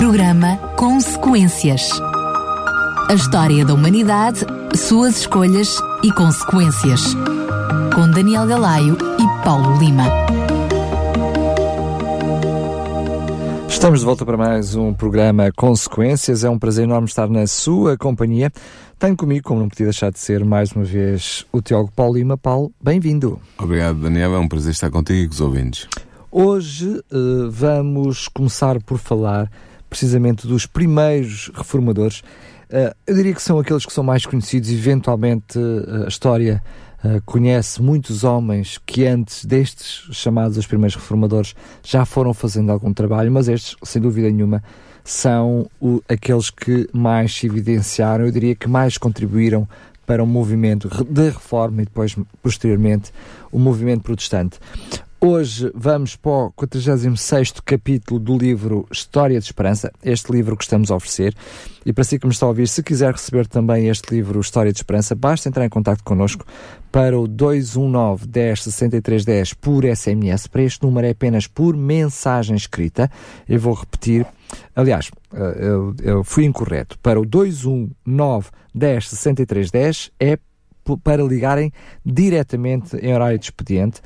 Programa Consequências. A história da humanidade, suas escolhas e consequências. Com Daniel Galaio e Paulo Lima. Estamos de volta para mais um programa Consequências. É um prazer enorme estar na sua companhia. Tenho comigo, como não podia deixar de ser, mais uma vez o Tiago Paulo Lima. Paulo, bem-vindo. Obrigado, Daniel. É um prazer estar contigo e com os ouvintes. Hoje uh, vamos começar por falar precisamente dos primeiros reformadores. Uh, eu diria que são aqueles que são mais conhecidos, eventualmente uh, a história uh, conhece muitos homens que antes destes chamados os primeiros reformadores já foram fazendo algum trabalho, mas estes, sem dúvida nenhuma, são aqueles que mais se evidenciaram, eu diria que mais contribuíram para o movimento de reforma e depois, posteriormente, o movimento protestante. Hoje vamos para o 46 capítulo do livro História de Esperança, este livro que estamos a oferecer. E para si que me está a ouvir, se quiser receber também este livro História de Esperança, basta entrar em contato connosco para o 219 10 63 10 por SMS. Para este número é apenas por mensagem escrita. Eu vou repetir. Aliás, eh, eu, eu fui incorreto. Para o 219 10 63 10 é para ligarem diretamente em horário de expediente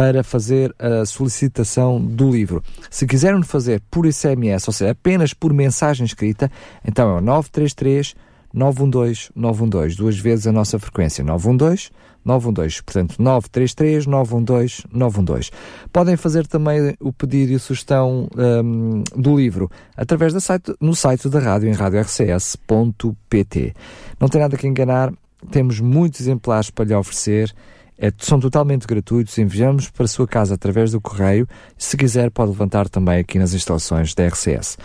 para fazer a solicitação do livro. Se quiserem fazer por SMS, ou seja, apenas por mensagem escrita, então é o 933 912 912, duas vezes a nossa frequência, 912 912, portanto 933 912 912. Podem fazer também o pedido e sugestão um, do livro através do site, no site da rádio em radiorcs.pt. Não tem nada que enganar, temos muitos exemplares para lhe oferecer é, são totalmente gratuitos, enviamos para a sua casa através do correio. Se quiser, pode levantar também aqui nas instalações da RCS.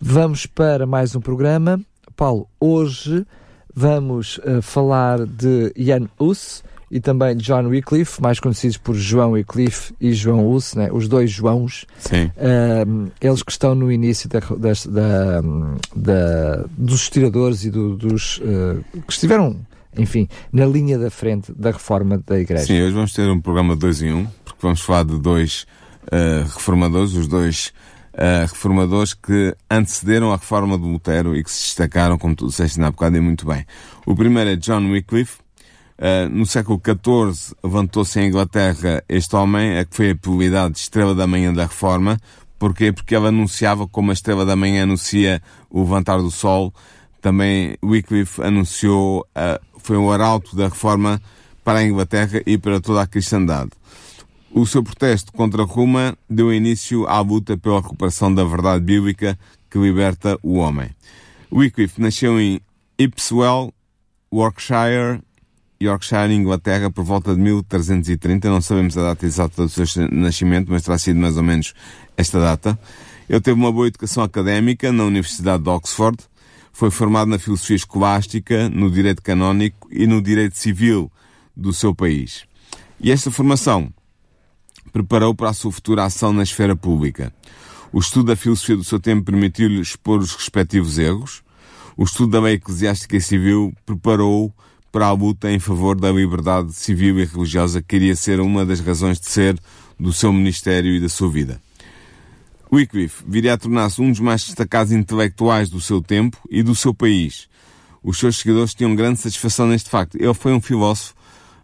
Vamos para mais um programa. Paulo, hoje vamos uh, falar de Ian Hus e também de John Wycliffe, mais conhecidos por João Wycliffe e João Hus, né? os dois Joãos. Sim. Uh, eles que estão no início da, da, da, dos estiradores e do, dos uh, que estiveram enfim, na linha da frente da reforma da Igreja. Sim, hoje vamos ter um programa dois em um, porque vamos falar de dois uh, reformadores, os dois uh, reformadores que antecederam a reforma de Lutero e que se destacaram, como tu disseste na bocado, e muito bem. O primeiro é John Wycliffe. Uh, no século XIV levantou-se em Inglaterra este homem, a que foi apelidado de Estrela da Manhã da Reforma. Porquê? Porque ele anunciava como a Estrela da Manhã anuncia o levantar do Sol. Também Wycliffe anunciou a foi um arauto da reforma para a Inglaterra e para toda a cristandade. O seu protesto contra Roma deu início à luta pela recuperação da verdade bíblica que liberta o homem. Wycliffe nasceu em Ipswell, Yorkshire, Yorkshire, Inglaterra, por volta de 1330. Não sabemos a data exata do seu nascimento, mas terá sido mais ou menos esta data. Ele teve uma boa educação académica na Universidade de Oxford, foi formado na filosofia escolástica, no direito canónico e no direito civil do seu país. E esta formação preparou para a sua futura ação na esfera pública. O estudo da filosofia do seu tempo permitiu-lhe expor os respectivos erros. O estudo da lei eclesiástica e civil preparou-o para a luta em favor da liberdade civil e religiosa que iria ser uma das razões de ser do seu ministério e da sua vida. Wycliffe viria a tornar-se um dos mais destacados intelectuais do seu tempo e do seu país. Os seus seguidores tinham grande satisfação neste facto. Ele foi um filósofo,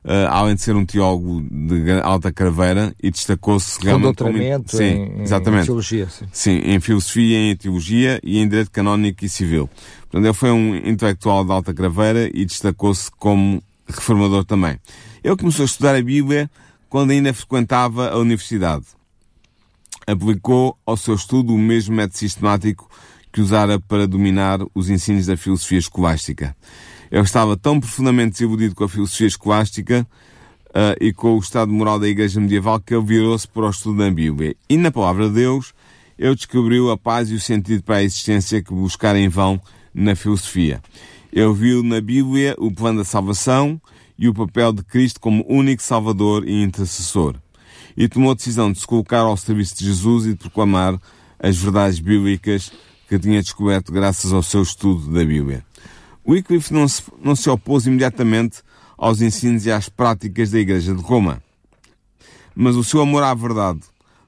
uh, além de ser um teólogo de alta craveira, e destacou-se realmente... Com doutoramento como... sim, em, exatamente. em teologia. Sim. sim, em filosofia, em teologia e em direito canónico e civil. Portanto, ele foi um intelectual de alta craveira e destacou-se como reformador também. Ele começou a estudar a Bíblia quando ainda frequentava a universidade aplicou ao seu estudo o mesmo método sistemático que usara para dominar os ensinos da filosofia escolástica. Ele estava tão profundamente desiludido com a filosofia escolástica uh, e com o estado moral da Igreja medieval que ele virou-se para o estudo da Bíblia. E na palavra de Deus, ele descobriu a paz e o sentido para a existência que buscara em vão na filosofia. Ele viu na Bíblia o plano da salvação e o papel de Cristo como único Salvador e intercessor e tomou a decisão de se colocar ao serviço de Jesus e de proclamar as verdades bíblicas que tinha descoberto graças ao seu estudo da Bíblia. Wycliffe não se, não se opôs imediatamente aos ensinos e às práticas da Igreja de Roma, mas o seu amor à verdade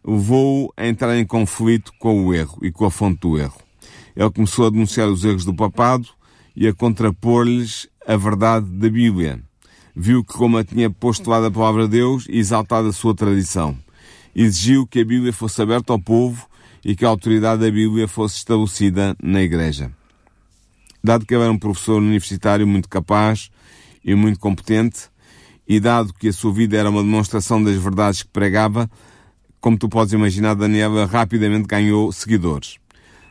levou-o a entrar em conflito com o erro e com a fonte do erro. Ele começou a denunciar os erros do papado e a contrapor-lhes a verdade da Bíblia. Viu que Roma tinha postulado a palavra de Deus e exaltado a sua tradição. Exigiu que a Bíblia fosse aberta ao povo e que a autoridade da Bíblia fosse estabelecida na Igreja. Dado que ele era um professor universitário muito capaz e muito competente, e dado que a sua vida era uma demonstração das verdades que pregava, como tu podes imaginar, Daniela rapidamente ganhou seguidores.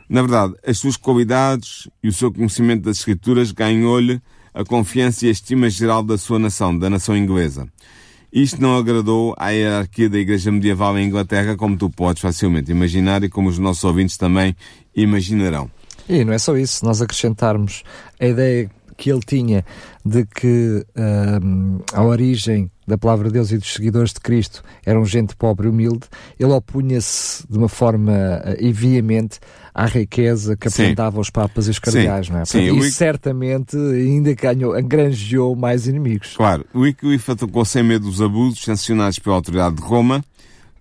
Na verdade, as suas qualidades e o seu conhecimento das Escrituras ganhou-lhe a confiança e a estima geral da sua nação, da nação inglesa. Isto não agradou à hierarquia da Igreja Medieval em Inglaterra, como tu podes facilmente imaginar e como os nossos ouvintes também imaginarão. E não é só isso, nós acrescentarmos a ideia que ele tinha de que um, a origem da palavra de Deus e dos seguidores de Cristo eram gente pobre e humilde, ele opunha-se de uma forma uh, e veemente à riqueza que apresentava os papas e os cardeais, não é? Sim, Portanto, certamente ainda ganhou, engrangeou mais inimigos. Claro, o Wycliffe atacou sem medo dos abusos sancionados pela autoridade de Roma,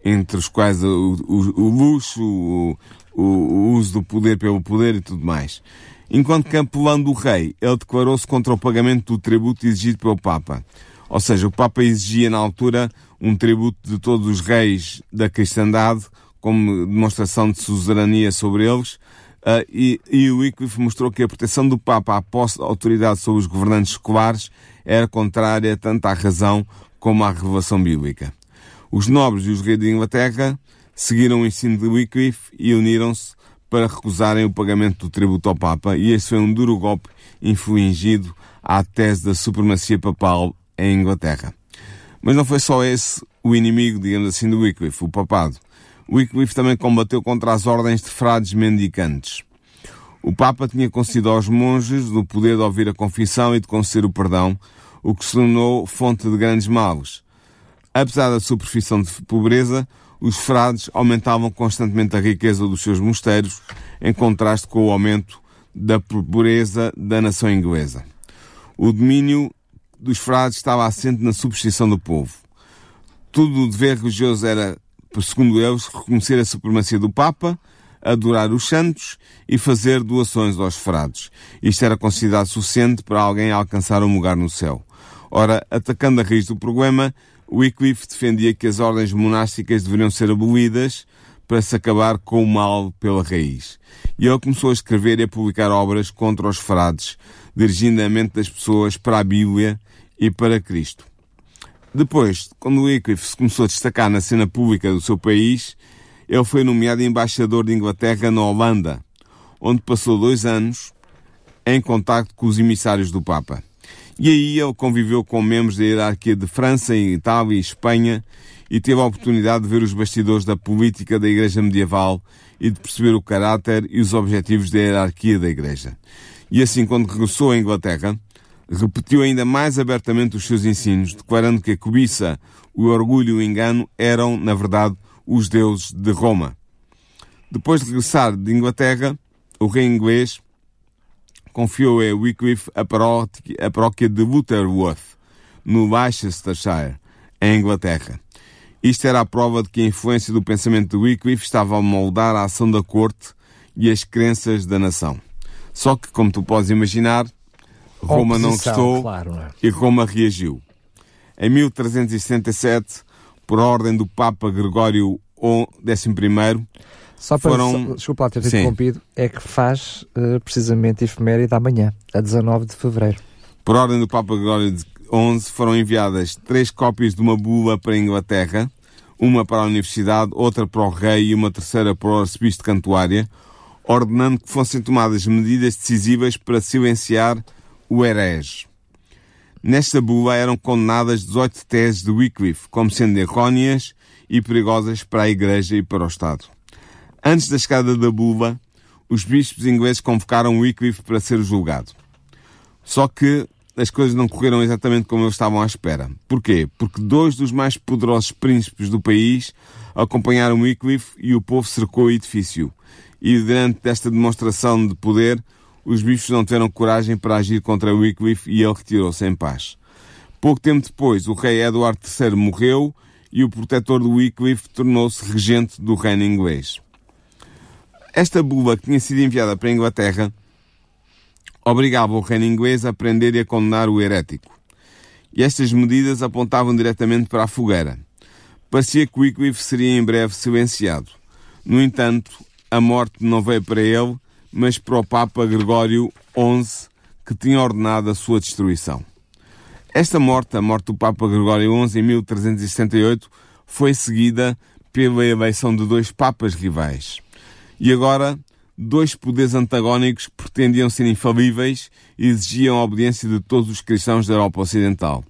entre os quais o, o, o luxo, o, o, uso do poder pelo poder e tudo mais. Enquanto capelão do rei, ele declarou-se contra o pagamento do tributo exigido pelo Papa. Ou seja, o Papa exigia na altura um tributo de todos os reis da cristandade como demonstração de suzerania sobre eles, uh, e, e o Wycliffe mostrou que a proteção do Papa à posse de autoridade sobre os governantes seculares era contrária tanto à razão como à revelação bíblica. Os nobres e os reis de Inglaterra seguiram o ensino de Wycliffe e uniram-se para recusarem o pagamento do tributo ao Papa, e este foi um duro golpe infligido à tese da supremacia papal em Inglaterra. Mas não foi só esse o inimigo, digamos assim, do Wycliffe, o papado. Wycliffe também combateu contra as ordens de frades mendicantes. O Papa tinha concedido aos monges o poder de ouvir a confissão e de conceder o perdão, o que se tornou fonte de grandes males. Apesar da sua profissão de pobreza, os frades aumentavam constantemente a riqueza dos seus mosteiros, em contraste com o aumento da pobreza da nação inglesa. O domínio dos frades estava assente na superstição do povo. Tudo o dever religioso era, segundo eles, reconhecer a supremacia do Papa, adorar os santos e fazer doações aos frades. Isto era considerado suficiente para alguém alcançar um lugar no céu. Ora, atacando a raiz do problema, Wycliffe defendia que as ordens monásticas deveriam ser abolidas para se acabar com o mal pela raiz. E ele começou a escrever e a publicar obras contra os frades, dirigindo a mente das pessoas para a Bíblia e para Cristo. Depois, quando Wycliffe se começou a destacar na cena pública do seu país, ele foi nomeado embaixador de Inglaterra na Holanda, onde passou dois anos em contacto com os emissários do Papa. E aí ele conviveu com membros da hierarquia de França, Itália e Espanha e teve a oportunidade de ver os bastidores da política da Igreja medieval e de perceber o caráter e os objetivos da hierarquia da Igreja. E assim, quando regressou à Inglaterra, repetiu ainda mais abertamente os seus ensinos, declarando que a cobiça, o orgulho e o engano eram, na verdade, os deuses de Roma. Depois de regressar de Inglaterra, o rei inglês confiou a Wycliffe a paróquia, de Lutterworth, no Leicestershire, em Inglaterra. Isto era a prova de que a influência do pensamento de Wycliffe estava a moldar a ação da corte e as crenças da nação. Só que, como tu podes imaginar, Roma não gostou claro, não é? e Roma reagiu. Em 1377, por ordem do Papa Gregório XI, só para, foram... só, desculpa lá ter interrompido, é que faz uh, precisamente efeméride amanhã, a 19 de fevereiro. Por ordem do Papa Gregório XI, foram enviadas três cópias de uma bula para a Inglaterra, uma para a Universidade, outra para o Rei e uma terceira para o Arcebispo de Cantuária, ordenando que fossem tomadas medidas decisivas para silenciar o herege. Nesta bula eram condenadas 18 teses de Wycliffe como sendo erróneas e perigosas para a Igreja e para o Estado. Antes da chegada da bula, os bispos ingleses convocaram Wycliffe para ser julgado. Só que as coisas não correram exatamente como eles estavam à espera. Porquê? Porque dois dos mais poderosos príncipes do país acompanharam Wycliffe e o povo cercou o edifício. E durante esta demonstração de poder, os bispos não tiveram coragem para agir contra Wycliffe e ele retirou-se em paz. Pouco tempo depois, o rei Eduardo III morreu e o protetor de Wycliffe tornou-se regente do reino inglês. Esta bula, que tinha sido enviada para a Inglaterra, obrigava o reino inglês a prender e a condenar o herético. E estas medidas apontavam diretamente para a fogueira. Parecia que Wycliffe seria em breve silenciado. No entanto, a morte não veio para ele, mas para o Papa Gregório XI, que tinha ordenado a sua destruição. Esta morte, a morte do Papa Gregório XI em 1368, foi seguida pela eleição de dois papas rivais. E agora, dois poderes antagónicos pretendiam ser infalíveis e exigiam a obediência de todos os cristãos da Europa Ocidental.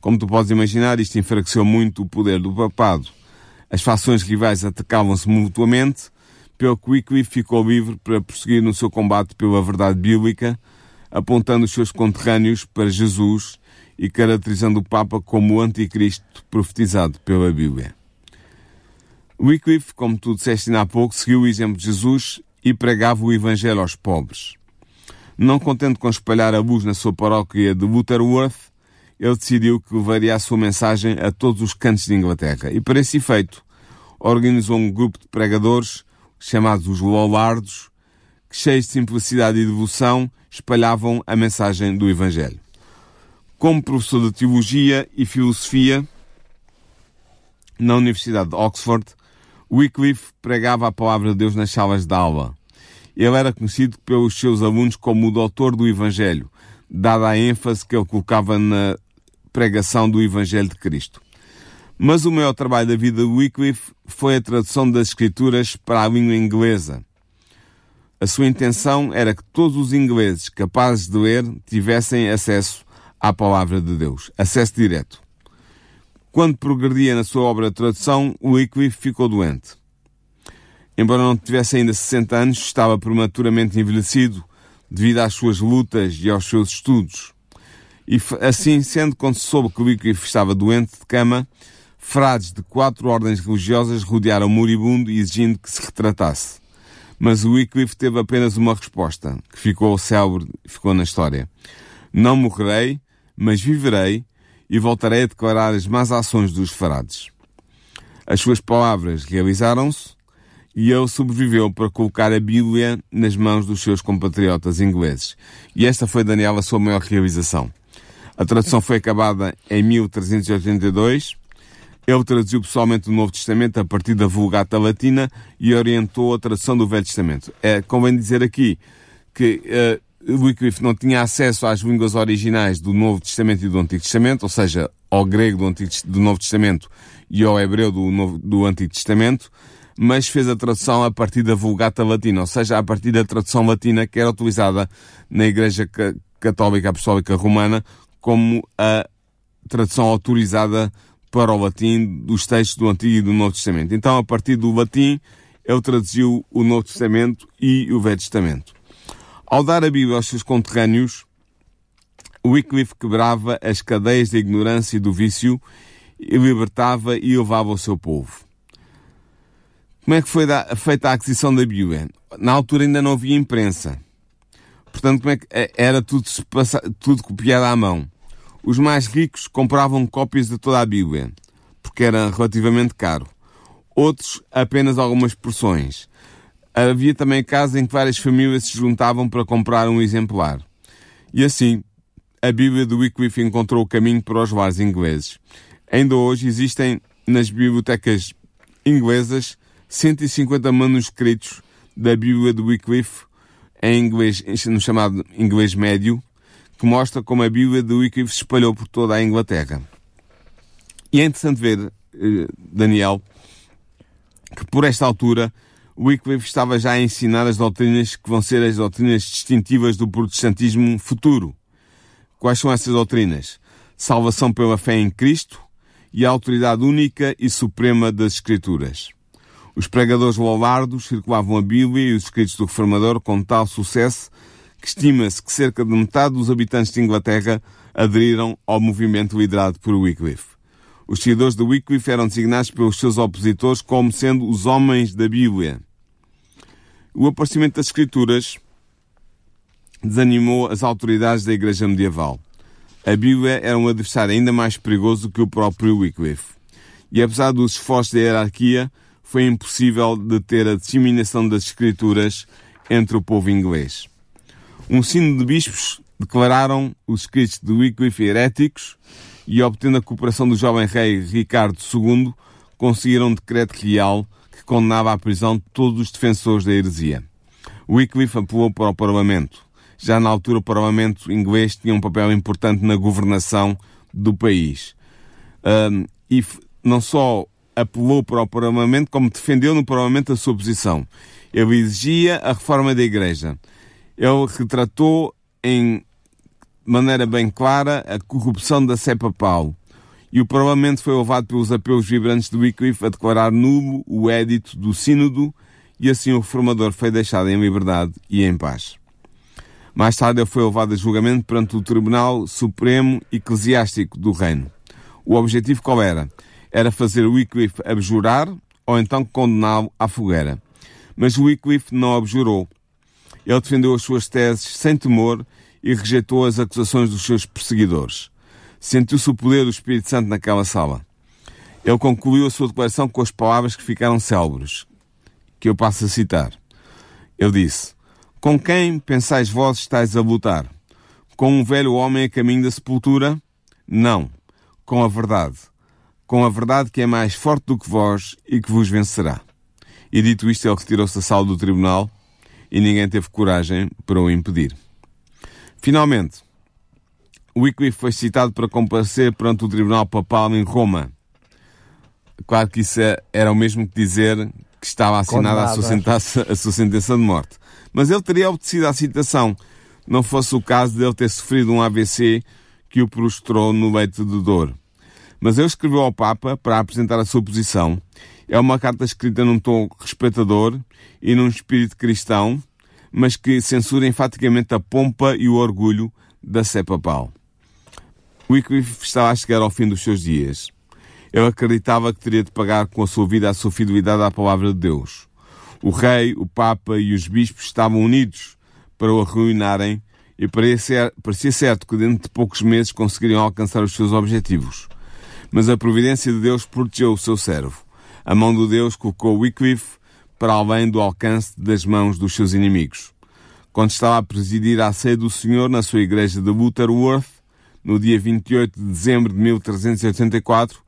Como tu podes imaginar, isto enfraqueceu muito o poder do papado. As fações rivais atacavam-se mutuamente, que Wycliffe ficou livre para prosseguir no seu combate pela verdade bíblica, apontando os seus conterrâneos para Jesus e caracterizando o Papa como o anticristo profetizado pela Bíblia. Wycliffe, como tu disseste ainda há pouco, seguiu o exemplo de Jesus e pregava o Evangelho aos pobres. Não contente com espalhar a luz na sua paróquia de Lutterworth, ele decidiu que levaria a sua mensagem a todos os cantos de Inglaterra e, para esse efeito, organizou um grupo de pregadores chamados os Lollardos, que, cheios de simplicidade e devoção, espalhavam a mensagem do Evangelho. Como professor de Teologia e Filosofia na Universidade de Oxford, Wycliffe pregava a palavra de Deus nas salas de aula. Ele era conhecido pelos seus alunos como o doutor do Evangelho, dada a ênfase que ele colocava na pregação do Evangelho de Cristo. Mas o maior trabalho da vida de Wycliffe foi a tradução das Escrituras para a língua inglesa. A sua intenção era que todos os ingleses capazes de ler tivessem acesso à palavra de Deus, acesso direto. Quando progredia na sua obra de tradução, Wycliffe ficou doente. Embora não tivesse ainda 60 anos, estava prematuramente envelhecido devido às suas lutas e aos seus estudos. E assim, sendo quando soube que Wycliffe estava doente de cama, frades de quatro ordens religiosas rodearam moribundo exigindo que se retratasse. Mas o Wycliffe teve apenas uma resposta, que ficou célebre, ficou na história. Não morrerei, mas viverei e voltarei a declarar as más ações dos frades. As suas palavras realizaram-se e ele sobreviveu para colocar a Bíblia nas mãos dos seus compatriotas ingleses. E esta foi, Daniel, a sua maior realização. A tradução foi acabada em 1382. Ele traduziu pessoalmente o Novo Testamento a partir da Vulgata Latina e orientou a tradução do Velho Testamento. É, convém dizer aqui que uh, Wycliffe não tinha acesso às línguas originais do Novo Testamento e do Antigo Testamento, ou seja, ao grego do, Antigo, do Novo Testamento e ao hebreu do, Novo, do Antigo Testamento, mas fez a tradução a partir da Vulgata Latina, ou seja, a partir da tradução latina que era utilizada na Igreja Católica Apostólica Romana como a tradução autorizada para o latim dos textos do Antigo e do Novo Testamento. Então, a partir do latim, ele traduziu o Novo Testamento e o Velho Testamento. Ao dar a Bíblia aos seus conterrâneos, Wycliffe quebrava as cadeias da ignorância e do vício e libertava e levava o seu povo. Como é que foi feita a aquisição da Bíblia? Na altura ainda não havia imprensa. Portanto, como é que é, era tudo, tudo copiado à mão os mais ricos compravam cópias de toda a Bíblia, porque era relativamente caro. Outros, apenas algumas porções. Havia também casos em que várias famílias se juntavam para comprar um exemplar. E assim, a Bíblia do Wycliffe encontrou o caminho para os lares ingleses. Ainda hoje existem nas bibliotecas inglesas 150 manuscritos da Bíblia do Wycliffe em inglês, no chamado inglês médio, que mostra como a Bíblia de Wycliffe se espalhou por toda a Inglaterra. E é interessante ver, eh, Daniel, que por esta altura Wycliffe estava já a ensinar as doutrinas que vão ser as doutrinas distintivas do protestantismo futuro. Quais são essas doutrinas? Salvação pela fé em Cristo e a autoridade única e suprema das Escrituras. Os pregadores lollardos circulavam a Bíblia e os escritos do Reformador com tal sucesso que estima-se que cerca de metade dos habitantes de Inglaterra aderiram ao movimento liderado por Wycliffe. Os seguidores de Wycliffe eram designados pelos seus opositores como sendo os homens da Bíblia. O aparecimento das Escrituras desanimou as autoridades da Igreja medieval. A Bíblia era um adversário ainda mais perigoso que o próprio Wycliffe. E apesar dos esforços da hierarquia, foi impossível deter a disseminação das escrituras entre o povo inglês. Um sino de bispos declararam os escritos de Wycliffe heréticos e, obtendo a cooperação do jovem rei Ricardo II, conseguiram um decreto real que condenava à prisão todos os defensores da heresia. Wycliffe apelou para o Parlamento. Já na altura, o Parlamento inglês tinha um papel importante na governação do país. Um, e não só apelou para o Parlamento, como defendeu no Parlamento a sua posição. Ele exigia a reforma da Igreja. Ele retratou em maneira bem clara a corrupção da Sé Papal. E o Parlamento foi levado pelos apelos vibrantes de Wycliffe a declarar nulo o édito do Sínodo e assim o reformador foi deixado em liberdade e em paz. Mais tarde ele foi levado a julgamento perante o Tribunal Supremo Eclesiástico do Reino. O objetivo qual era? Era fazer Wycliffe abjurar ou então condená-lo à fogueira. Mas Wycliffe não abjurou. Ele defendeu as suas teses sem temor e rejeitou as acusações dos seus perseguidores. Sentiu-se o poder do Espírito Santo naquela sala. Ele concluiu a sua declaração com as palavras que ficaram célebres, que eu passo a citar. Ele disse: Com quem pensais vós estáis a lutar? Com um velho homem a caminho da sepultura? Não, com a verdade. Com a verdade que é mais forte do que vós e que vos vencerá. E dito isto, ele retirou-se da sala do tribunal e ninguém teve coragem para o impedir. Finalmente, Wycliffe foi citado para comparecer perante o Tribunal Papal em Roma. Claro que isso é, era o mesmo que dizer que estava assinada a sua, sentença, a sua sentença de morte. Mas ele teria obedecido à citação, não fosse o caso de ele ter sofrido um AVC que o prostrou no leito de dor. Mas ele escreveu ao Papa para apresentar a sua posição. É uma carta escrita num tom respeitador e num espírito cristão, mas que censura enfaticamente a pompa e o orgulho da Sé Papal. Wycliffe estava a chegar ao fim dos seus dias. Ele acreditava que teria de pagar com a sua vida a sua fidelidade à palavra de Deus. O rei, o papa e os bispos estavam unidos para o arruinarem e parecia, parecia certo que dentro de poucos meses conseguiriam alcançar os seus objetivos. Mas a providência de Deus protegeu o seu servo. A mão de Deus colocou Wycliffe para além do alcance das mãos dos seus inimigos. Quando estava a presidir a ceia do Senhor na sua igreja de Lutterworth, no dia 28 de dezembro de 1384,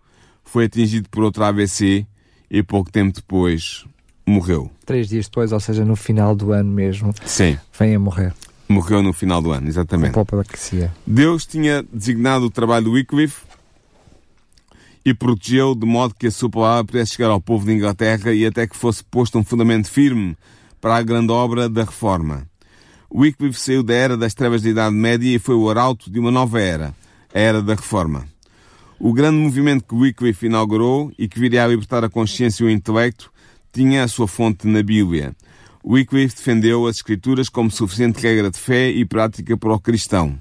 foi atingido por outra AVC e pouco tempo depois morreu. Três dias depois, ou seja, no final do ano mesmo, Sim. vem a morrer. Morreu no final do ano, exatamente. Apoplexia. Deus tinha designado o trabalho do Wycliffe e protegeu de modo que a sua palavra pudesse chegar ao povo de Inglaterra e até que fosse posto um fundamento firme para a grande obra da reforma. Wycliffe saiu da era das trevas da Idade Média e foi o arauto de uma nova era, a era da reforma. O grande movimento que Wycliffe inaugurou e que viria a libertar a consciência e o intelecto tinha a sua fonte na Bíblia. Wycliffe defendeu as Escrituras como suficiente regra de fé e prática para o cristão.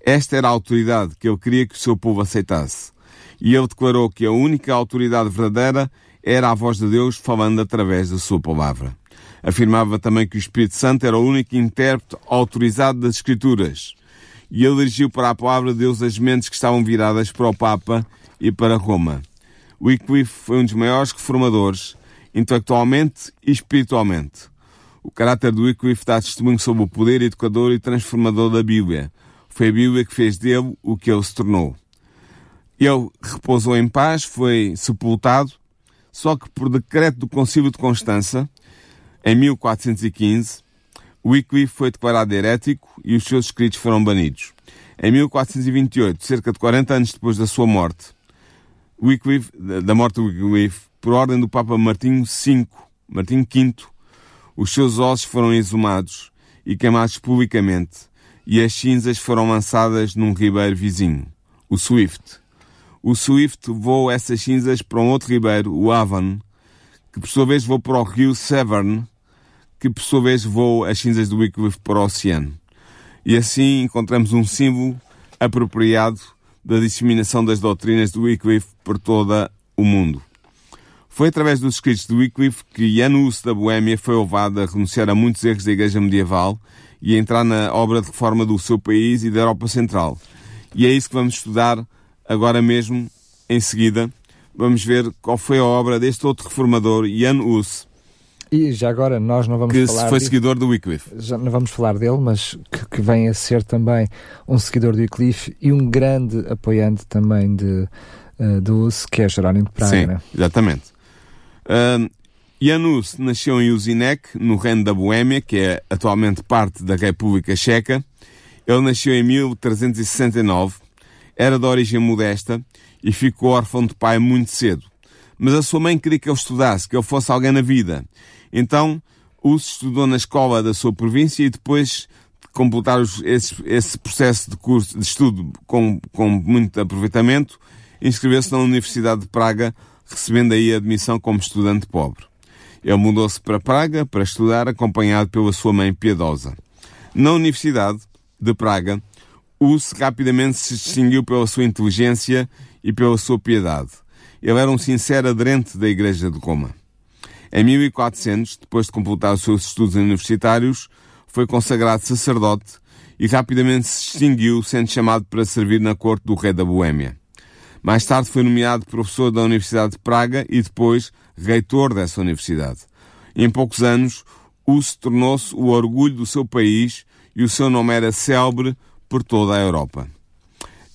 Esta era a autoridade que ele queria que o seu povo aceitasse. E ele declarou que a única autoridade verdadeira era a voz de Deus falando através da sua palavra. Afirmava também que o Espírito Santo era o único intérprete autorizado das Escrituras. E ele dirigiu para a palavra de Deus as mentes que estavam viradas para o Papa e para Roma. Wycliffe foi um dos maiores reformadores, intelectualmente e espiritualmente. O caráter do Wycliffe dá testemunho sobre o poder educador e transformador da Bíblia. Foi a Bíblia que fez dele o que ele se tornou. Ele repousou em paz, foi sepultado, só que por decreto do Concílio de Constança, em 1415, Wycliffe foi declarado herético e os seus escritos foram banidos. Em 1428, cerca de 40 anos depois da sua morte, Wycliffe, da morte de Wycliffe, por ordem do Papa Martinho V, Martinho V, os seus ossos foram exumados e queimados publicamente, e as cinzas foram lançadas num ribeiro vizinho, o Swift. O Swift levou essas cinzas para um outro ribeiro, o Avon, que por sua vez levou para o rio Severn, que por sua vez voa as cinzas do Wycliffe para o oceano. E assim encontramos um símbolo apropriado da disseminação das doutrinas do Wycliffe por todo o mundo. Foi através dos escritos de Wycliffe que Janus da Boémia foi levado a renunciar a muitos erros da Igreja medieval e a entrar na obra de reforma do seu país e da Europa Central. E é isso que vamos estudar agora mesmo, em seguida. vamos ver qual foi a obra deste outro reformador, Jan Hus. E já agora nós não vamos que falar. Que foi de... seguidor do Wycliffe. Já não vamos falar dele, mas que, que, vem a ser também um seguidor do Wycliffe e um grande apoiante também de, uh, do Hus, que é Jerónimo de Praga. Sim, né? exatamente. Uh, Janus nasceu em Usinek, no reino da Boémia, que é atualmente parte da República Checa. Ele nasceu em 1369, era de origem modesta e ficou órfão de pai muito cedo. Mas a sua mãe queria que ele estudasse, que ele fosse alguém na vida. Então, Us estudou na escola da sua província e depois de completar esse, esse, processo de curso de estudo com, com muito aproveitamento, inscreveu-se na Universidade de Praga, recebendo aí a admissão como estudante pobre. Ele mudou-se para Praga para estudar, acompanhado pela sua mãe piedosa. Na Universidade de Praga, Hus rapidamente se distinguiu pela sua inteligência e pela sua piedade. Ele era um sincero aderente da Igreja de Roma. Em 1400, depois de completar os seus estudos universitários, foi consagrado sacerdote e rapidamente se distinguiu, sendo chamado para servir na corte do rei da Boêmia. Mais tarde foi nomeado professor da Universidade de Praga e depois reitor dessa universidade. Em poucos anos, Hus tornou-se o orgulho do seu país e o seu nome era célebre por toda a Europa.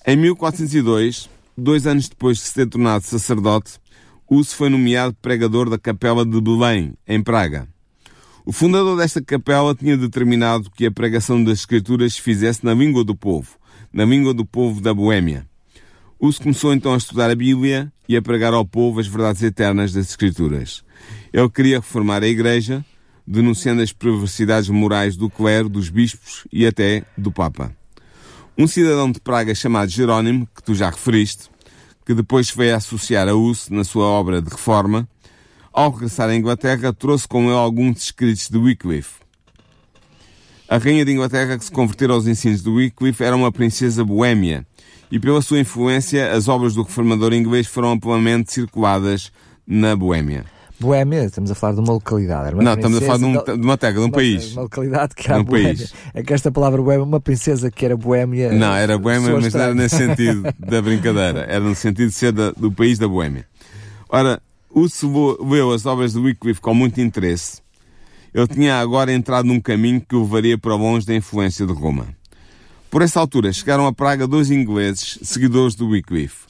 Em 1402, dois anos depois de se ter tornado sacerdote, Hus foi nomeado pregador da Capela de Belém, em Praga. O fundador desta capela tinha determinado que a pregação das Escrituras se fizesse na língua do povo, na língua do povo da Boêmia. Hus começou então a estudar a Bíblia e a pregar ao povo as verdades eternas das Escrituras. Ele queria reformar a Igreja, denunciando as perversidades morais do clero, dos bispos e até do Papa. Um cidadão de Praga chamado Jerónimo, que tu já referiste, que depois veio associar a Hus na sua obra de reforma, ao regressar à Inglaterra, trouxe com ele alguns escritos de Wycliffe. A rainha de Inglaterra que se converteu aos ensinos de Wycliffe era uma princesa boêmia, e pela sua influência as obras do reformador inglês foram amplamente circuladas na Boémia. Boémia, estamos a falar de uma localidade. Uma não, estamos a falar de, um, de uma terra, de um uma, país. Uma localidade que era um Boémia. País. É que esta palavra Boémia, uma princesa que era Boémia. Não, era Boémia, mas não era nesse sentido da brincadeira. Era no sentido de ser da, do país da Boémia. Ora, o leu as obras de Wycliffe com muito interesse. Ele tinha agora entrado num caminho que o levaria para longe da influência de Roma. Por essa altura chegaram a Praga dois ingleses, seguidores do Wycliffe.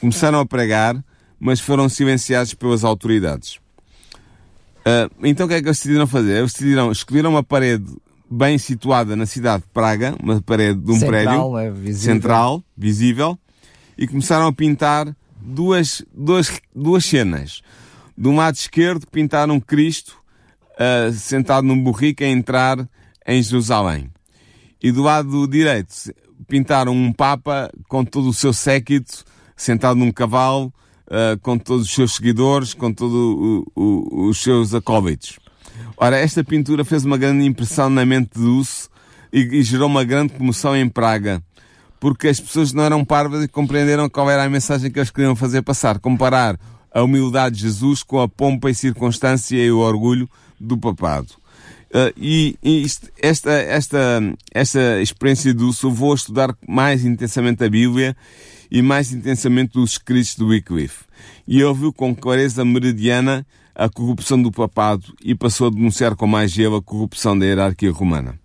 Começaram a pregar, mas foram silenciados pelas autoridades. Uh, então o que é que eles decidiram fazer? Eles decidiram, escolheram uma parede bem situada na cidade de Praga, uma parede de um central, prédio é visível. central, visível, e começaram a pintar duas, duas, duas cenas. Do lado esquerdo pintaram Cristo uh, sentado num burrico a entrar em Jerusalém e do lado direito pintaram um Papa com todo o seu séquito, sentado num cavalo, uh, com todos os seus seguidores, com todos os seus acólitos. Ora, esta pintura fez uma grande impressão na mente de Uso e, e, gerou uma grande comoção em Praga, porque as pessoas não eram parvas e compreenderam qual era a mensagem que eles queriam fazer passar, comparar a humildade de Jesus com a pompa e circunstância e o orgulho do papado. Uh, e, e isto, esta, esta, esta experiência do Sul, vou estudar mais intensamente a Bíblia e mais intensamente os escritos do Wycliffe. E ele viu com clareza meridiana a corrupção do papado e passou a denunciar com mais gelo a corrupção da hierarquia romana.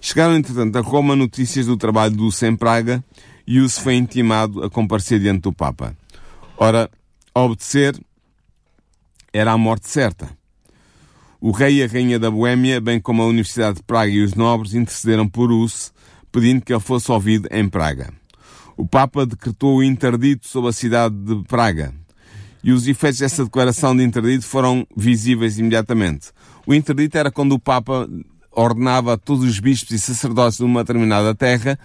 Chegaram, entretanto, a Roma notícias do trabalho do em Praga e o foi intimado a comparecer diante do Papa. Ora, obedecer era a morte certa. O rei e a rainha da Boêmia, bem como a Universidade de Praga e os nobres, intercederam por Hus, pedindo que ele fosse ouvido em Praga. O Papa decretou o interdito sobre a cidade de Praga. E os efeitos dessa declaração de interdito foram visíveis imediatamente. O interdito era quando o Papa ordenava a todos os bispos e sacerdotes de uma determinada terra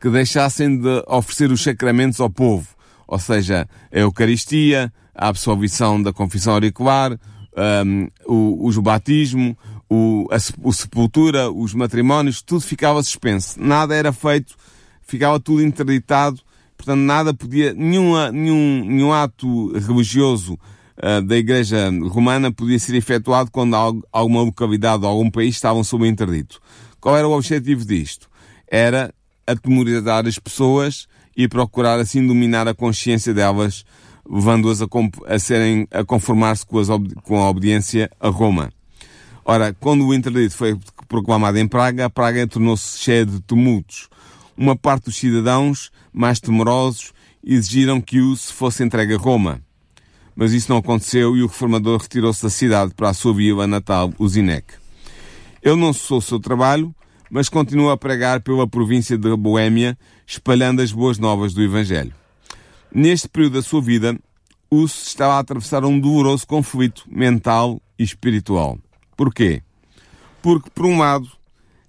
que deixassem de oferecer os sacramentos ao povo, ou seja, a Eucaristia, a absolvição da confissão auricular, um, o, o batismo, o, a, o sepultura, os matrimónios, tudo ficava suspenso. Nada era feito, ficava tudo interditado, portanto nada podia, nenhuma, nenhum, nenhum ato religioso uh, da Igreja Romana podia ser efetuado quando alguma localidade ou algum país estavam sob interdito. Qual era o objetivo disto? Era atemorizar as pessoas e procurar assim dominar a consciência delas levando-as a, a, serem, a conformar-se com, com a obediência a Roma. Ora, quando o interdito foi proclamado em Praga, a Praga tornou-se cheia de tumultos. Uma parte dos cidadãos, mais temerosos, exigiram que o se fosse entregue a Roma. Mas isso não aconteceu e o reformador retirou-se da cidade para a sua vila natal, Uzinec. Ele não cessou o seu trabalho, mas continua a pregar pela província de Boêmia, espalhando as boas novas do Evangelho. Neste período da sua vida, Us estava a atravessar um doloroso conflito mental e espiritual. Porquê? Porque, por um lado,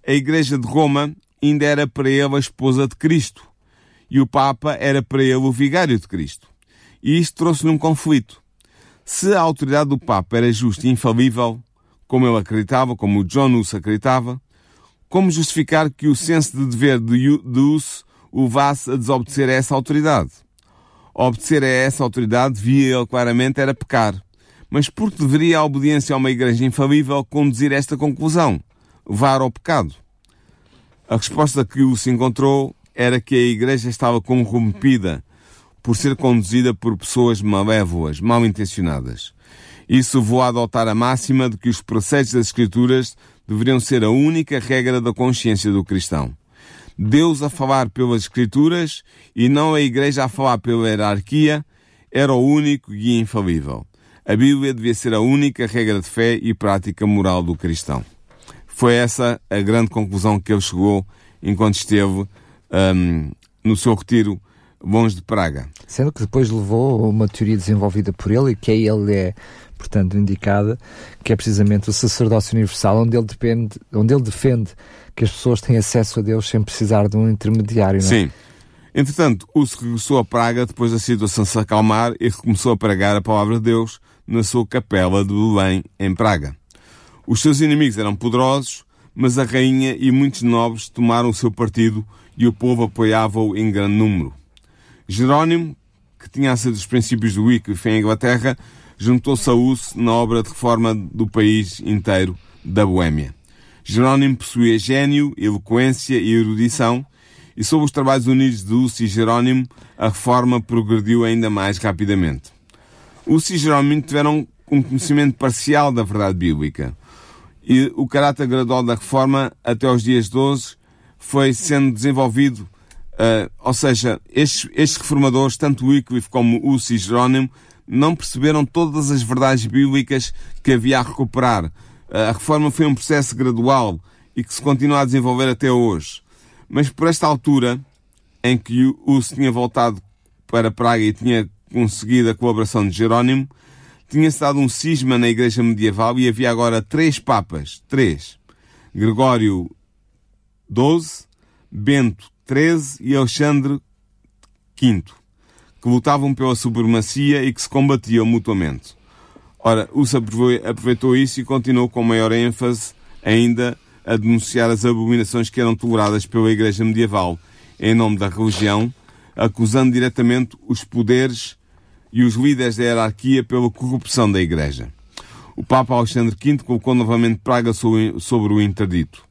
a Igreja de Roma ainda era para ele a esposa de Cristo e o Papa era para ele o vigário de Cristo. E isto trouxe-lhe um conflito. Se a autoridade do Papa era justa e infalível, como ele acreditava, como o John Hus acreditava, como justificar que o senso de dever de, de Hus o levasse a desobedecer a essa autoridade? Obedecer a essa autoridade, via ele claramente, era pecar. Mas por que deveria a obediência a uma igreja infalível conduzir esta conclusão? Levar ao pecado? A resposta que o se encontrou era que a igreja estava corrompida por ser conduzida por pessoas malévolas, mal intencionadas. Isso levou a adotar a máxima de que os preceitos das Escrituras deveriam ser a única regra da consciência do cristão. Deus a falar pelas Escrituras e não a Igreja a falar pela hierarquia era o único guia infalível. A Bíblia devia ser a única regra de fé e prática moral do cristão. Foi essa a grande conclusão que ele chegou enquanto esteve um, no seu retiro longe de Praga. Sendo que depois levou uma teoria desenvolvida por ele e que aí ele é, portanto, indicada, que é precisamente o sacerdócio universal, onde ele, depende, onde ele defende que as pessoas têm acesso a Deus sem precisar de um intermediário. Não é? Sim. Entretanto, Uso regressou a Praga depois da situação se acalmar e recomeçou a pregar a palavra de Deus na sua capela de Belém, em Praga. Os seus inimigos eram poderosos, mas a rainha e muitos nobres tomaram o seu partido e o povo apoiava-o em grande número. Jerónimo, que tinha sido os princípios do Wycliffe em Inglaterra, juntou-se a Uso na obra de reforma do país inteiro da Boêmia. Jerónimo possuía gênio, eloquência e erudição, e sob os trabalhos unidos de Uso e Jerónimo, a reforma progrediu ainda mais rapidamente. Uso e Jerónimo tiveram um conhecimento parcial da verdade bíblica, e o caráter gradual da reforma, até aos dias de hoje, foi sendo desenvolvido, uh, ou seja, estes, estes reformadores, tanto Wycliffe como e Jerónimo, não perceberam todas as verdades bíblicas que havia a recuperar, a reforma foi um processo gradual e que se continua a desenvolver até hoje. Mas por esta altura, em que o tinha voltado para Praga e tinha conseguido a colaboração de Jerónimo, tinha-se dado um cisma na Igreja Medieval e havia agora três papas. Três. Gregório XII, Bento XIII e Alexandre V, que lutavam pela supremacia e que se combatiam mutuamente. Ora, Usa aproveitou isso e continuou com maior ênfase ainda a denunciar as abominações que eram toleradas pela Igreja medieval em nome da religião, acusando diretamente os poderes e os líderes da hierarquia pela corrupção da Igreja. O Papa Alexandre V colocou novamente praga sobre o interdito.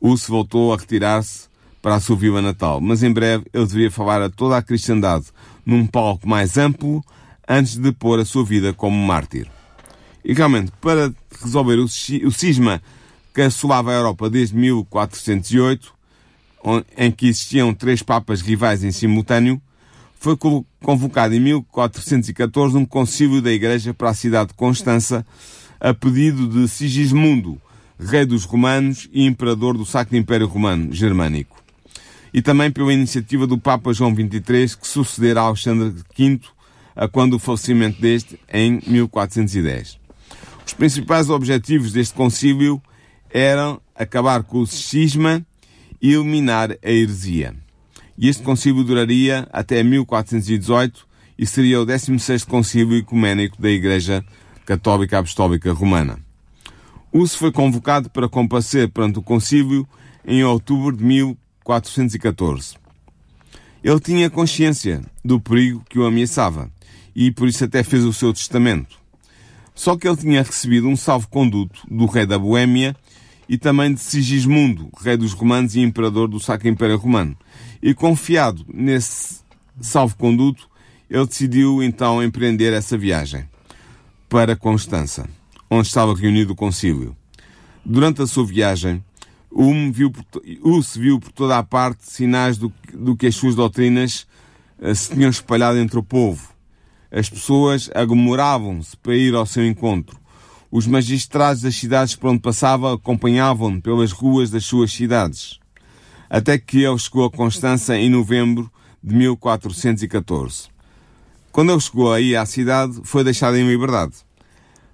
Uso voltou a retirar-se para a sua vila natal, mas em breve ele devia falar a toda a cristandade num palco mais amplo antes de pôr a sua vida como mártir. E realmente, para resolver o cisma que assolava a Europa desde 1408, em que existiam três papas rivais em simultâneo, foi convocado em 1414 um concílio da Igreja para a cidade de Constança, a pedido de Sigismundo, rei dos romanos e imperador do Sacro Império Romano Germânico. E também pela iniciativa do Papa João XXIII, que sucederá a Alexandre V, a quando o falecimento deste, em 1410. Os principais objetivos deste concílio eram acabar com o cisma e eliminar a heresia. E este concílio duraria até 1418 e seria o 16º concílio ecuménico da Igreja Católica Apostólica Romana. Uso foi convocado para comparecer perante o concílio em outubro de 1414. Ele tinha consciência do perigo que o ameaçava e por isso até fez o seu testamento. Só que ele tinha recebido um salvo-conduto do rei da Boêmia e também de Sigismundo, rei dos romanos e imperador do Sacro Império Romano. E confiado nesse salvo-conduto, ele decidiu então empreender essa viagem para Constança, onde estava reunido o concílio. Durante a sua viagem, Um viu, Hus viu por toda a parte sinais do, do que as suas doutrinas uh, se tinham espalhado entre o povo. As pessoas aglomoravam-se para ir ao seu encontro. Os magistrados das cidades por onde passava acompanhavam-no pelas ruas das suas cidades. Até que ele chegou a Constança em novembro de 1414. Quando ele chegou aí à cidade, foi deixado em liberdade.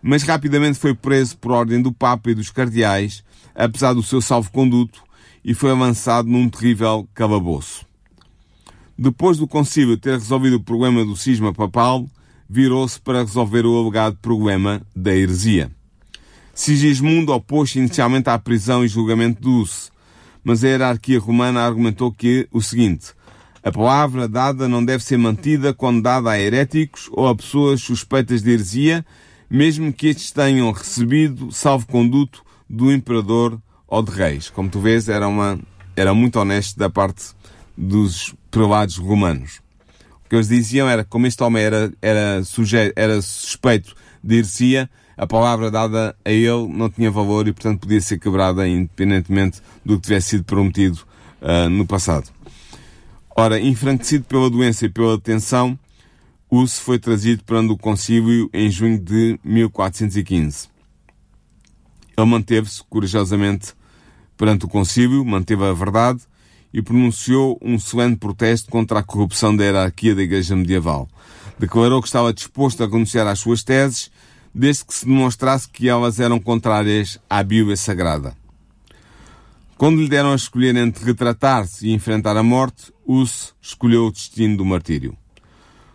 Mas rapidamente foi preso por ordem do Papa e dos cardeais, apesar do seu salvo-conduto, e foi avançado num terrível calabouço. Depois do concílio ter resolvido o problema do cisma papal, virou-se para resolver o alegado problema da heresia. Sigismundo opôs-se inicialmente à prisão e julgamento de Usse, mas a hierarquia romana argumentou que o seguinte: a palavra dada não deve ser mantida quando dada a heréticos ou a pessoas suspeitas de heresia, mesmo que estes tenham recebido salvo-conduto do imperador ou de reis. Como tu vês, era, uma, era muito honesto da parte dos prelados romanos. O que eles diziam era que como este homem era, era, era suspeito de heresia, a palavra dada a ele não tinha valor e, portanto, podia ser quebrada independentemente do que tivesse sido prometido uh, no passado. Ora, enfraquecido pela doença e pela tensão, Uso foi trazido perante o concílio em junho de 1415. Ele manteve-se corajosamente perante o concílio, manteve a verdade e pronunciou um solene protesto contra a corrupção da hierarquia da Igreja medieval. Declarou que estava disposto a renunciar às suas teses desde que se demonstrasse que elas eram contrárias à Bíblia Sagrada. Quando lhe deram a escolher entre retratar-se e enfrentar a morte, Us escolheu o destino do martírio.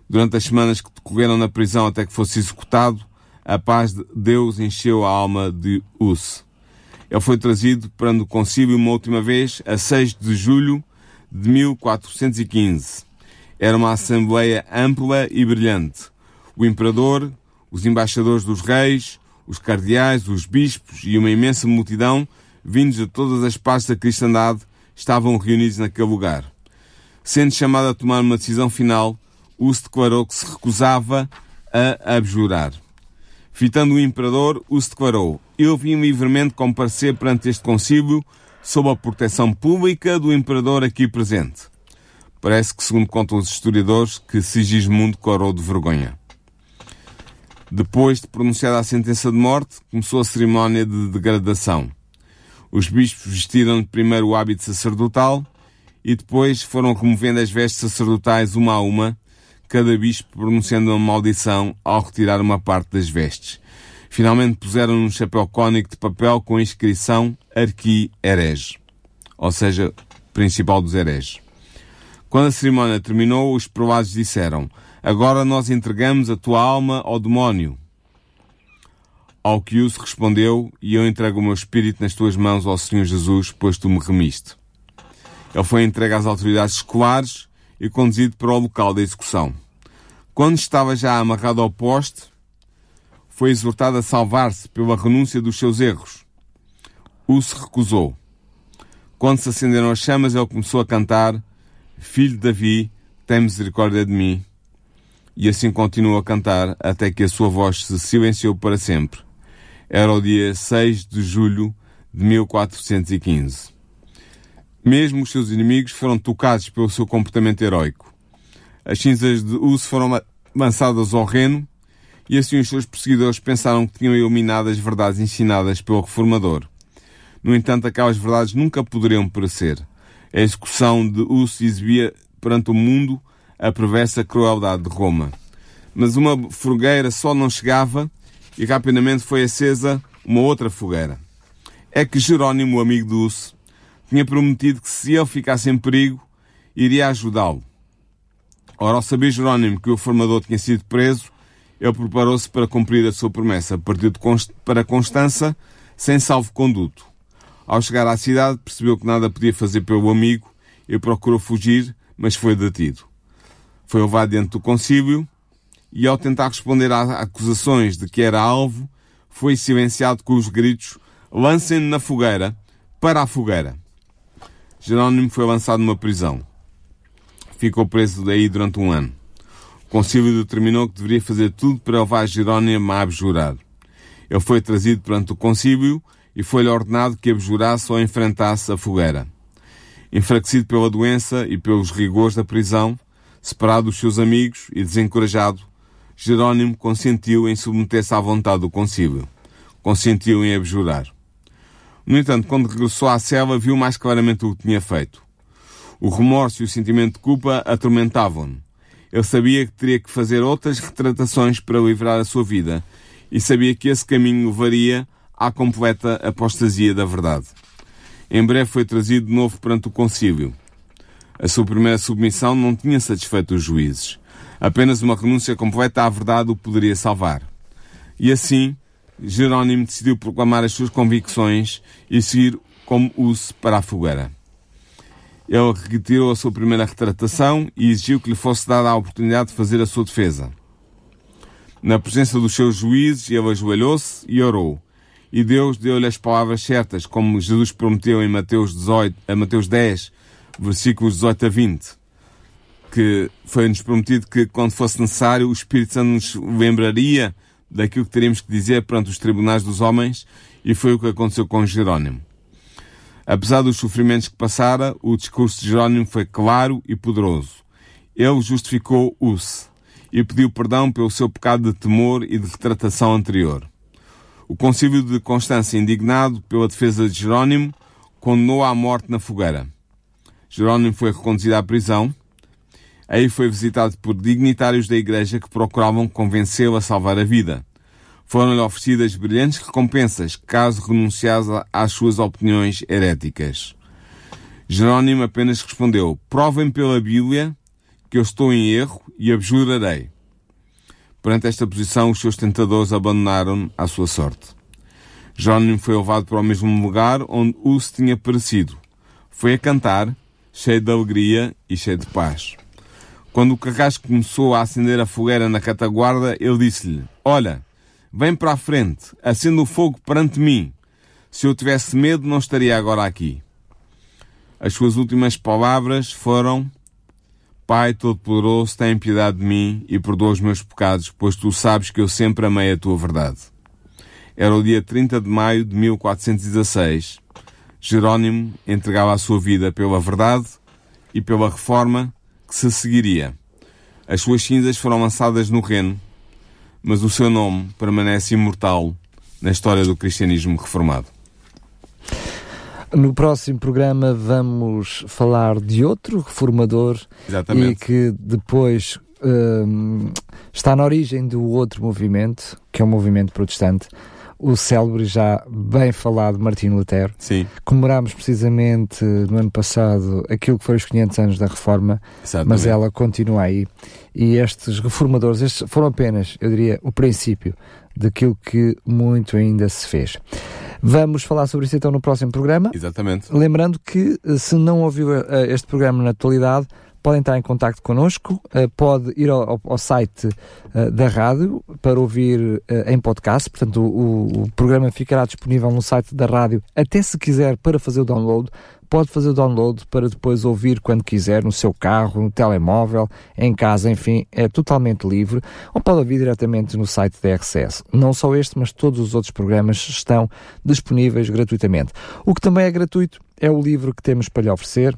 Durante as semanas que decorreram na prisão até que fosse executado, a paz de Deus encheu a alma de Us. Ele foi trazido para o concílio uma última vez a 6 de julho de 1415. Era uma assembleia ampla e brilhante. O imperador, os embaixadores dos reis, os cardeais, os bispos e uma imensa multidão, vindos de todas as partes da cristandade, estavam reunidos naquele lugar. Sendo chamado a tomar uma decisão final, Us declarou que se recusava a abjurar. Fitando o imperador, Us declarou: Eu vim livremente comparecer perante este concílio sob a proteção pública do imperador aqui presente. Parece que, segundo contam os historiadores, que Sigismundo corou de vergonha. Depois de pronunciada a sentença de morte, começou a cerimónia de degradação. Os bispos vestiram primeiro o hábito sacerdotal e depois foram removendo as vestes sacerdotais uma a uma, cada bispo pronunciando uma maldição ao retirar uma parte das vestes. Finalmente puseram um chapéu cônico de papel com a inscrição Arqui Herege, ou seja, principal dos hereges. Quando a cerimónia terminou, os provados disseram: Agora nós entregamos a tua alma ao demónio. Ao que Uso respondeu: E eu entrego o meu espírito nas tuas mãos, ao Senhor Jesus, pois tu me remiste. Ele foi entregue às autoridades escolares e conduzido para o local da execução. Quando estava já amarrado ao poste, foi exortado a salvar-se pela renúncia dos seus erros. Uso recusou. Quando se acenderam as chamas, ele começou a cantar: Filho de Davi, tem misericórdia de mim e assim continuou a cantar até que a sua voz se silenciou para sempre. Era o dia 6 de julho de 1415. Mesmo os seus inimigos foram tocados pelo seu comportamento heroico. As cinzas de Uso foram lançadas ao Reno e assim os seus perseguidores pensaram que tinham eliminado as verdades ensinadas pelo reformador. No entanto, aquelas verdades nunca poderiam perecer. A execução de Uso exibia perante o mundo a perversa crueldade de Roma. Mas uma fogueira só não chegava e rapidamente foi acesa uma outra fogueira. É que Jerónimo, amigo do Uso, tinha prometido que se ele ficasse em perigo, iria ajudá-lo. Ora, ao saber Jerónimo que o formador tinha sido preso, ele preparou-se para cumprir a sua promessa. Partiu para Constança sem salvo-conduto. Ao chegar à cidade, percebeu que nada podia fazer pelo amigo e procurou fugir, mas foi detido foi levado diante do concílio e, ao tentar responder às acusações de que era alvo, foi silenciado com os gritos: Lancem-no na fogueira, para a fogueira. Jerónimo foi lançado numa prisão. Ficou preso daí durante um ano. concílio determinou que deveria fazer tudo para levar Jerónimo a abjurar. Ele foi trazido perante o concílio e foi-lhe ordenado que abjurasse ou enfrentasse a fogueira. Enfraquecido pela doença e pelos rigores da prisão, separado dos seus amigos e desencorajado, Jerónimo consentiu em submeter-se à vontade do concílio. Consentiu em abjurar. No entanto, quando regressou à cela, viu mais claramente o que tinha feito. O remorso e o sentimento de culpa atormentavam-no. Ele sabia que teria que fazer outras retratações para livrar a sua vida e sabia que esse caminho levaria à completa apostasia da verdade. Em breve foi trazido de novo perante o concílio. A sua primeira submissão não tinha satisfeito os juízes. Apenas uma renúncia completa à verdade o poderia salvar. E assim, Jerónimo decidiu proclamar as suas convicções e seguir como uso para a fogueira. Ele retirou a sua primeira retratação e exigiu que lhe fosse dada a oportunidade de fazer a sua defesa. Na presença dos seus juízes, ele ajoelhou-se e orou. E Deus deu-lhe as palavras certas, como Jesus prometeu em Mateus, 18, a Mateus 10, versículos 18 a 20, que foi-nos prometido que, quando fosse necessário, o Espírito Santo nos lembraria daquilo que teríamos que dizer perante os tribunais dos homens, e foi o que aconteceu com Jerónimo. Apesar dos sofrimentos que passara, o discurso de Jerónimo foi claro e poderoso. Ele justificou-o-se e pediu perdão pelo seu pecado de temor e de retratação anterior. O concílio de Constância, indignado pela defesa de Jerónimo, condenou à morte na fogueira. Jerónimo foi reconduzido à prisão. Aí foi visitado por dignitários da igreja que procuravam convencê-lo a salvar a vida. Foram-lhe oferecidas brilhantes recompensas caso renunciasse às suas opiniões heréticas. Jerónimo apenas respondeu: Provem pela Bíblia que eu estou em erro e abjurarei. Perante esta posição, os seus tentadores abandonaram à sua sorte. Jerónimo foi levado para o mesmo lugar onde Us tinha perecido. Foi a cantar, cheio de alegria e cheio de paz. Quando o carrasco começou a acender a fogueira na cataguarda, ele disse-lhe: Olha, vem para a frente, acenda o fogo perante mim. Se eu tivesse medo, não estaria agora aqui. As suas últimas palavras foram: Pai Todo-Poderoso, tem piedade de mim e perdoa os meus pecados, pois tu sabes que eu sempre amei a tua verdade. Era o dia 30 de maio de 1416. Jerónimo entregava a sua vida pela verdade e pela reforma que se seguiria. As suas cinzas foram lançadas no Reno, mas o seu nome permanece imortal na história do cristianismo reformado. No próximo programa vamos falar de outro reformador Exatamente. e que depois hum, está na origem do outro movimento, que é o movimento protestante, o célebre já bem falado Martinho Lutero. Sim, Comemorámos precisamente no ano passado aquilo que foram os 500 anos da Reforma, exatamente. mas ela continua aí. E estes reformadores, estes foram apenas, eu diria, o princípio daquilo que muito ainda se fez. Vamos falar sobre isso então no próximo programa. Exatamente. Lembrando que eh, se não ouviu eh, este programa na atualidade, pode entrar em contato connosco, eh, pode ir ao, ao- ao site eh, da rádio para ouvir eh, em podcast, portanto o, o programa ficará disponível no site da rádio, até se quiser para fazer o download, pode fazer o download para depois ouvir quando quiser, no seu carro, no telemóvel, em casa, enfim, é totalmente livre, ou pode ouvir diretamente no site da RCS. Não só este, mas todos os outros programas estão disponíveis gratuitamente. O que também é gratuito é o livro que temos para lhe oferecer,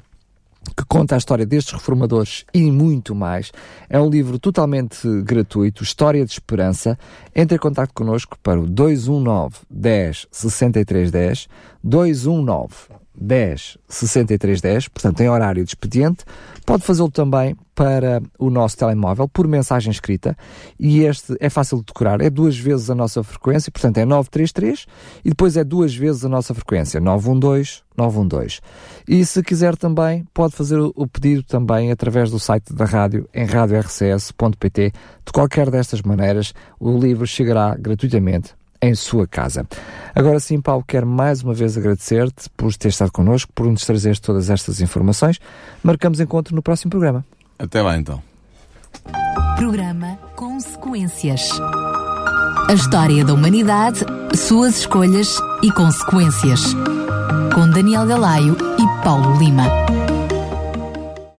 que conta a história destes reformadores e muito mais. É um livro totalmente gratuito, História de Esperança. Entre em contato connosco para o 219 10 63 10, 219 10 63 10, portanto em horário de expediente. Pode fazê-lo também para o nosso telemóvel por mensagem escrita e este é fácil de decorar, é duas vezes a nossa frequência, portanto é 933 e depois é duas vezes a nossa frequência, 912 912. E se quiser também, pode fazer o pedido também através do site da rádio em radiorcs.pt. De qualquer destas maneiras, o livro chegará gratuitamente em sua casa. Agora sim, Paulo, quero mais uma vez agradecer-te por ter estado connosco, por nos trazeres todas estas informações. Marcamos encontro no próximo programa. Até lá então. Programa Consequências. A história da humanidade, suas escolhas e consequências. Com Daniel Galaio e Paulo Lima.